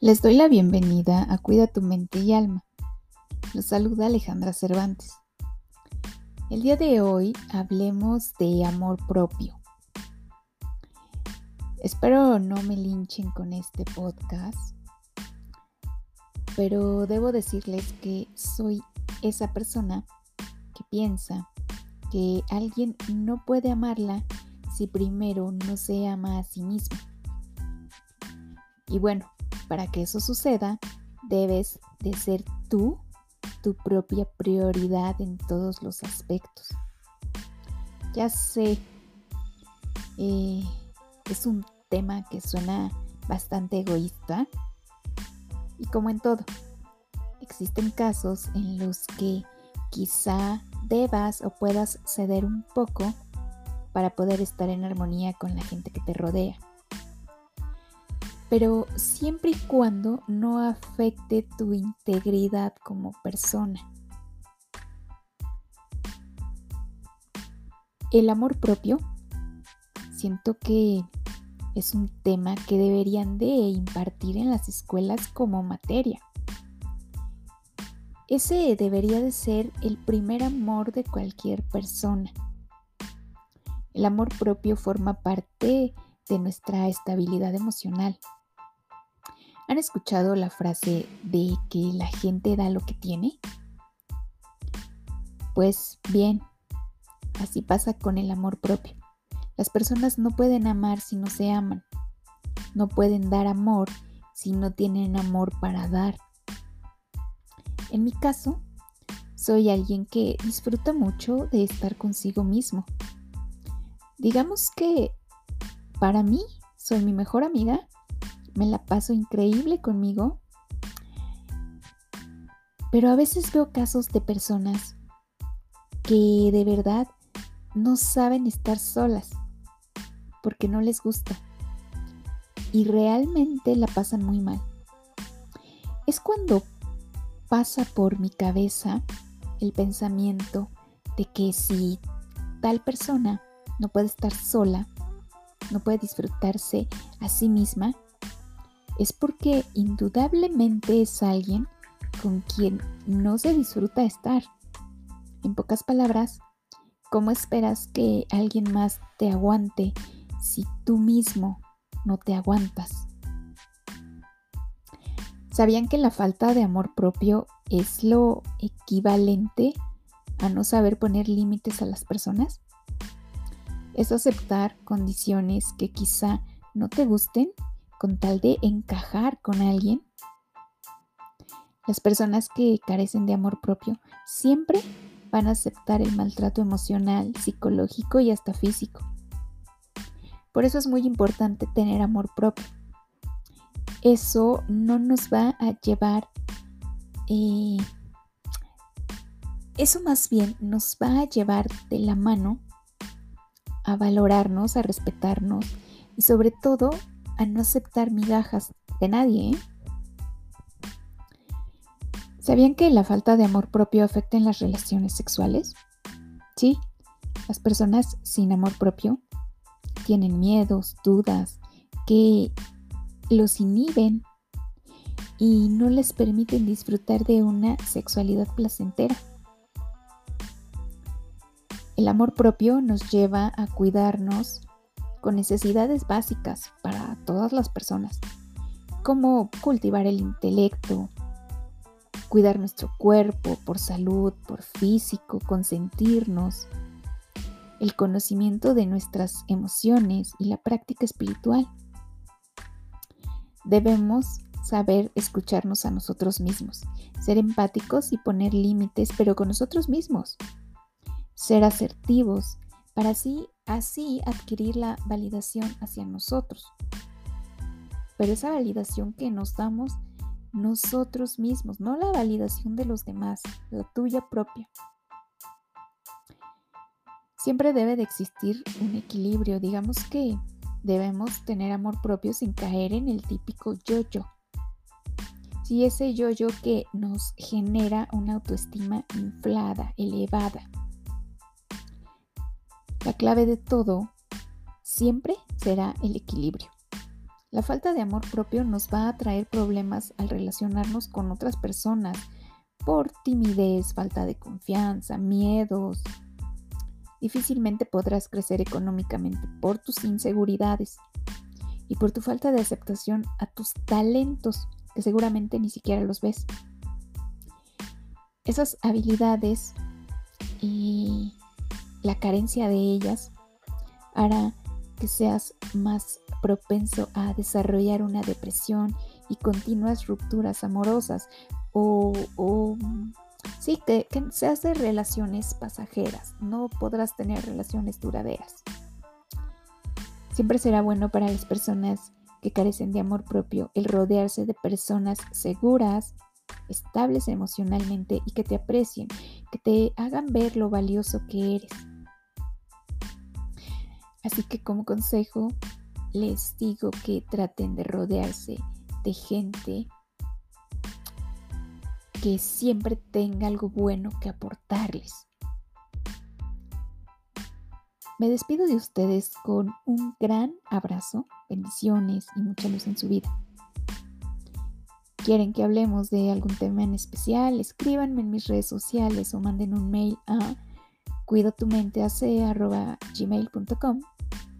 Les doy la bienvenida a Cuida tu mente y alma. Los saluda Alejandra Cervantes. El día de hoy hablemos de amor propio. Espero no me linchen con este podcast, pero debo decirles que soy esa persona que piensa que alguien no puede amarla si primero no se ama a sí mismo. Y bueno, para que eso suceda, debes de ser tú tu propia prioridad en todos los aspectos. Ya sé, eh, es un tema que suena bastante egoísta y como en todo, existen casos en los que quizá debas o puedas ceder un poco para poder estar en armonía con la gente que te rodea pero siempre y cuando no afecte tu integridad como persona. El amor propio, siento que es un tema que deberían de impartir en las escuelas como materia. Ese debería de ser el primer amor de cualquier persona. El amor propio forma parte de nuestra estabilidad emocional. ¿Han escuchado la frase de que la gente da lo que tiene? Pues bien, así pasa con el amor propio. Las personas no pueden amar si no se aman. No pueden dar amor si no tienen amor para dar. En mi caso, soy alguien que disfruta mucho de estar consigo mismo. Digamos que para mí soy mi mejor amiga me la paso increíble conmigo. Pero a veces veo casos de personas que de verdad no saben estar solas porque no les gusta y realmente la pasan muy mal. Es cuando pasa por mi cabeza el pensamiento de que si tal persona no puede estar sola, no puede disfrutarse a sí misma, es porque indudablemente es alguien con quien no se disfruta estar. En pocas palabras, ¿cómo esperas que alguien más te aguante si tú mismo no te aguantas? ¿Sabían que la falta de amor propio es lo equivalente a no saber poner límites a las personas? Es aceptar condiciones que quizá no te gusten con tal de encajar con alguien. Las personas que carecen de amor propio siempre van a aceptar el maltrato emocional, psicológico y hasta físico. Por eso es muy importante tener amor propio. Eso no nos va a llevar, eh, eso más bien nos va a llevar de la mano a valorarnos, a respetarnos y sobre todo a no aceptar migajas de nadie. ¿eh? ¿Sabían que la falta de amor propio afecta en las relaciones sexuales? Sí, las personas sin amor propio tienen miedos, dudas, que los inhiben y no les permiten disfrutar de una sexualidad placentera. El amor propio nos lleva a cuidarnos, con necesidades básicas para todas las personas, como cultivar el intelecto, cuidar nuestro cuerpo por salud, por físico, consentirnos, el conocimiento de nuestras emociones y la práctica espiritual. Debemos saber escucharnos a nosotros mismos, ser empáticos y poner límites, pero con nosotros mismos, ser asertivos para así así adquirir la validación hacia nosotros. Pero esa validación que nos damos nosotros mismos, no la validación de los demás, la tuya propia. Siempre debe de existir un equilibrio, digamos que debemos tener amor propio sin caer en el típico yo-yo. Si ese yo-yo que nos genera una autoestima inflada, elevada, la clave de todo siempre será el equilibrio. La falta de amor propio nos va a traer problemas al relacionarnos con otras personas por timidez, falta de confianza, miedos. Difícilmente podrás crecer económicamente por tus inseguridades y por tu falta de aceptación a tus talentos, que seguramente ni siquiera los ves. Esas habilidades y la carencia de ellas hará que seas más propenso a desarrollar una depresión y continuas rupturas amorosas o, sí, que, que seas de relaciones pasajeras, no podrás tener relaciones duraderas. Siempre será bueno para las personas que carecen de amor propio el rodearse de personas seguras, estables emocionalmente y que te aprecien, que te hagan ver lo valioso que eres. Así que como consejo, les digo que traten de rodearse de gente que siempre tenga algo bueno que aportarles. Me despido de ustedes con un gran abrazo, bendiciones y mucha luz en su vida. ¿Quieren que hablemos de algún tema en especial? Escríbanme en mis redes sociales o manden un mail a cuidotumenteac.gmail.com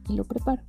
y lo preparo.